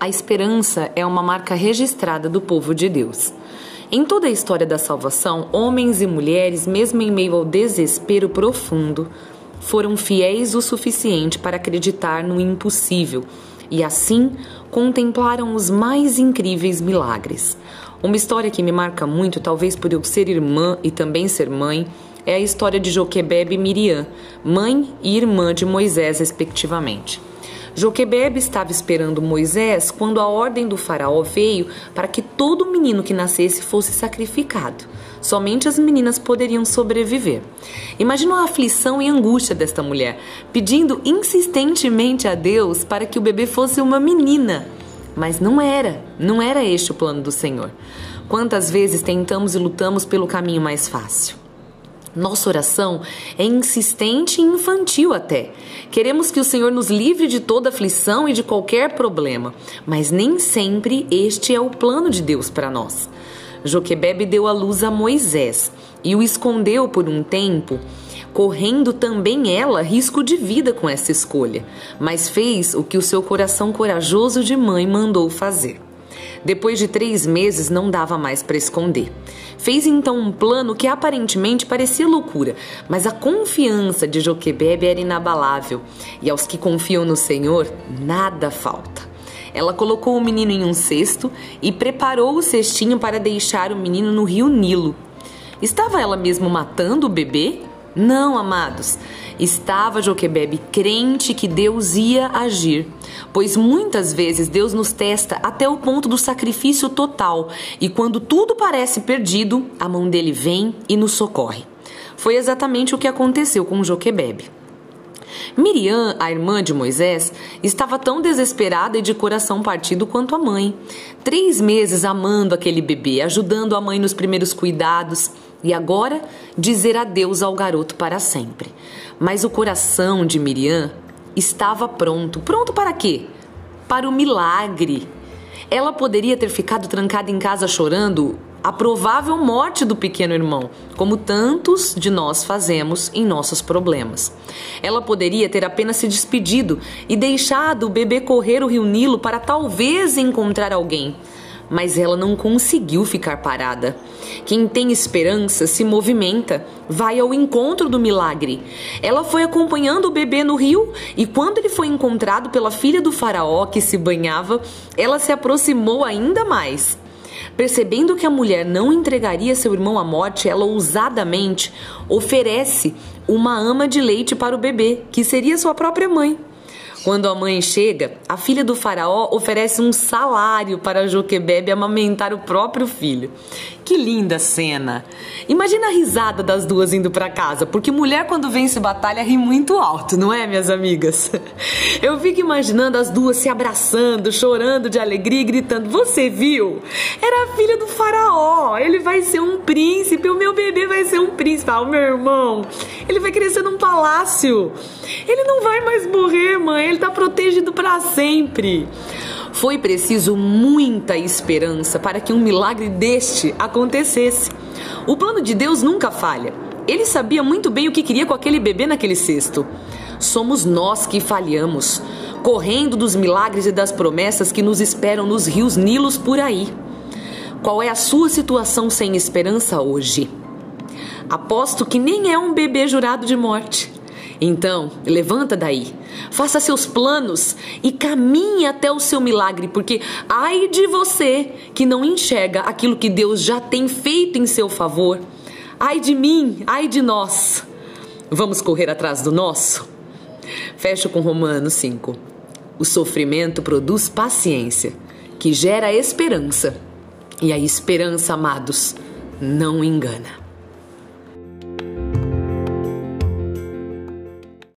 A esperança é uma marca registrada do povo de Deus. Em toda a história da salvação, homens e mulheres, mesmo em meio ao desespero profundo, foram fiéis o suficiente para acreditar no impossível e assim contemplaram os mais incríveis milagres. Uma história que me marca muito, talvez por eu ser irmã e também ser mãe, é a história de Joquebebe e Miriam, mãe e irmã de Moisés, respectivamente. Joquebebe estava esperando Moisés quando a ordem do faraó veio para que todo menino que nascesse fosse sacrificado. Somente as meninas poderiam sobreviver. Imagina a aflição e angústia desta mulher, pedindo insistentemente a Deus para que o bebê fosse uma menina. Mas não era, não era este o plano do Senhor. Quantas vezes tentamos e lutamos pelo caminho mais fácil? Nossa oração é insistente e infantil até. Queremos que o Senhor nos livre de toda aflição e de qualquer problema, mas nem sempre este é o plano de Deus para nós. Joquebebe deu a luz a Moisés e o escondeu por um tempo, correndo também ela risco de vida com essa escolha, mas fez o que o seu coração corajoso de mãe mandou fazer. Depois de três meses, não dava mais para esconder. Fez então um plano que aparentemente parecia loucura, mas a confiança de Joquebebe era inabalável, e aos que confiam no Senhor, nada falta. Ela colocou o menino em um cesto e preparou o cestinho para deixar o menino no rio Nilo. Estava ela mesmo matando o bebê? Não, amados. Estava Joquebebe crente que Deus ia agir, pois muitas vezes Deus nos testa até o ponto do sacrifício total, e quando tudo parece perdido, a mão dele vem e nos socorre. Foi exatamente o que aconteceu com Joquebebe. Miriam, a irmã de Moisés, estava tão desesperada e de coração partido quanto a mãe. Três meses amando aquele bebê, ajudando a mãe nos primeiros cuidados e agora dizer adeus ao garoto para sempre. Mas o coração de Miriam estava pronto. Pronto para quê? Para o milagre. Ela poderia ter ficado trancada em casa chorando a provável morte do pequeno irmão, como tantos de nós fazemos em nossos problemas. Ela poderia ter apenas se despedido e deixado o bebê correr o rio Nilo para talvez encontrar alguém mas ela não conseguiu ficar parada. Quem tem esperança se movimenta, vai ao encontro do milagre. Ela foi acompanhando o bebê no rio e quando ele foi encontrado pela filha do faraó que se banhava, ela se aproximou ainda mais. Percebendo que a mulher não entregaria seu irmão à morte, ela ousadamente oferece uma ama de leite para o bebê, que seria sua própria mãe. Quando a mãe chega, a filha do faraó oferece um salário para Joquebebe amamentar o próprio filho. Que linda cena! Imagina a risada das duas indo para casa, porque mulher quando vence batalha ri muito alto, não é, minhas amigas? Eu fico imaginando as duas se abraçando, chorando de alegria e gritando: Você viu? Era a filha do faraó, ele vai ser um príncipe, o meu bebê vai ser um príncipe. Ah, o meu irmão, ele vai crescer num palácio. Ele não vai mais morrer, mãe, ele tá protegido para sempre. Foi preciso muita esperança para que um milagre deste acontecesse. O plano de Deus nunca falha. Ele sabia muito bem o que queria com aquele bebê naquele cesto. Somos nós que falhamos, correndo dos milagres e das promessas que nos esperam nos rios Nilos por aí. Qual é a sua situação sem esperança hoje? Aposto que nem é um bebê jurado de morte. Então, levanta daí, faça seus planos e caminhe até o seu milagre, porque ai de você que não enxerga aquilo que Deus já tem feito em seu favor. Ai de mim, ai de nós. Vamos correr atrás do nosso? Fecho com Romanos 5. O sofrimento produz paciência, que gera esperança. E a esperança, amados, não engana.